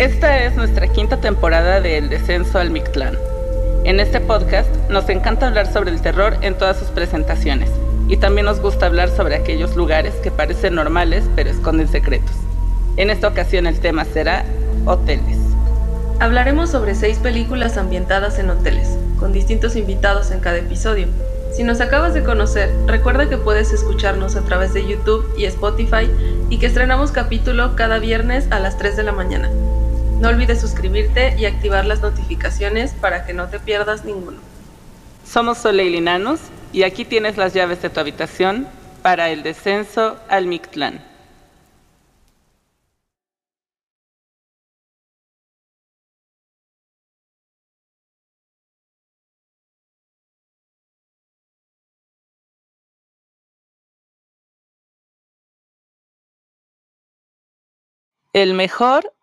Esta es nuestra quinta temporada de El Descenso al Mictlán. En este podcast nos encanta hablar sobre el terror en todas sus presentaciones y también nos gusta hablar sobre aquellos lugares que parecen normales pero esconden secretos. En esta ocasión el tema será hoteles. Hablaremos sobre seis películas ambientadas en hoteles, con distintos invitados en cada episodio. Si nos acabas de conocer, recuerda que puedes escucharnos a través de YouTube y Spotify y que estrenamos capítulo cada viernes a las 3 de la mañana. No olvides suscribirte y activar las notificaciones para que no te pierdas ninguno. Somos Soleil y y aquí tienes las llaves de tu habitación para el descenso al Mictlán. El mejor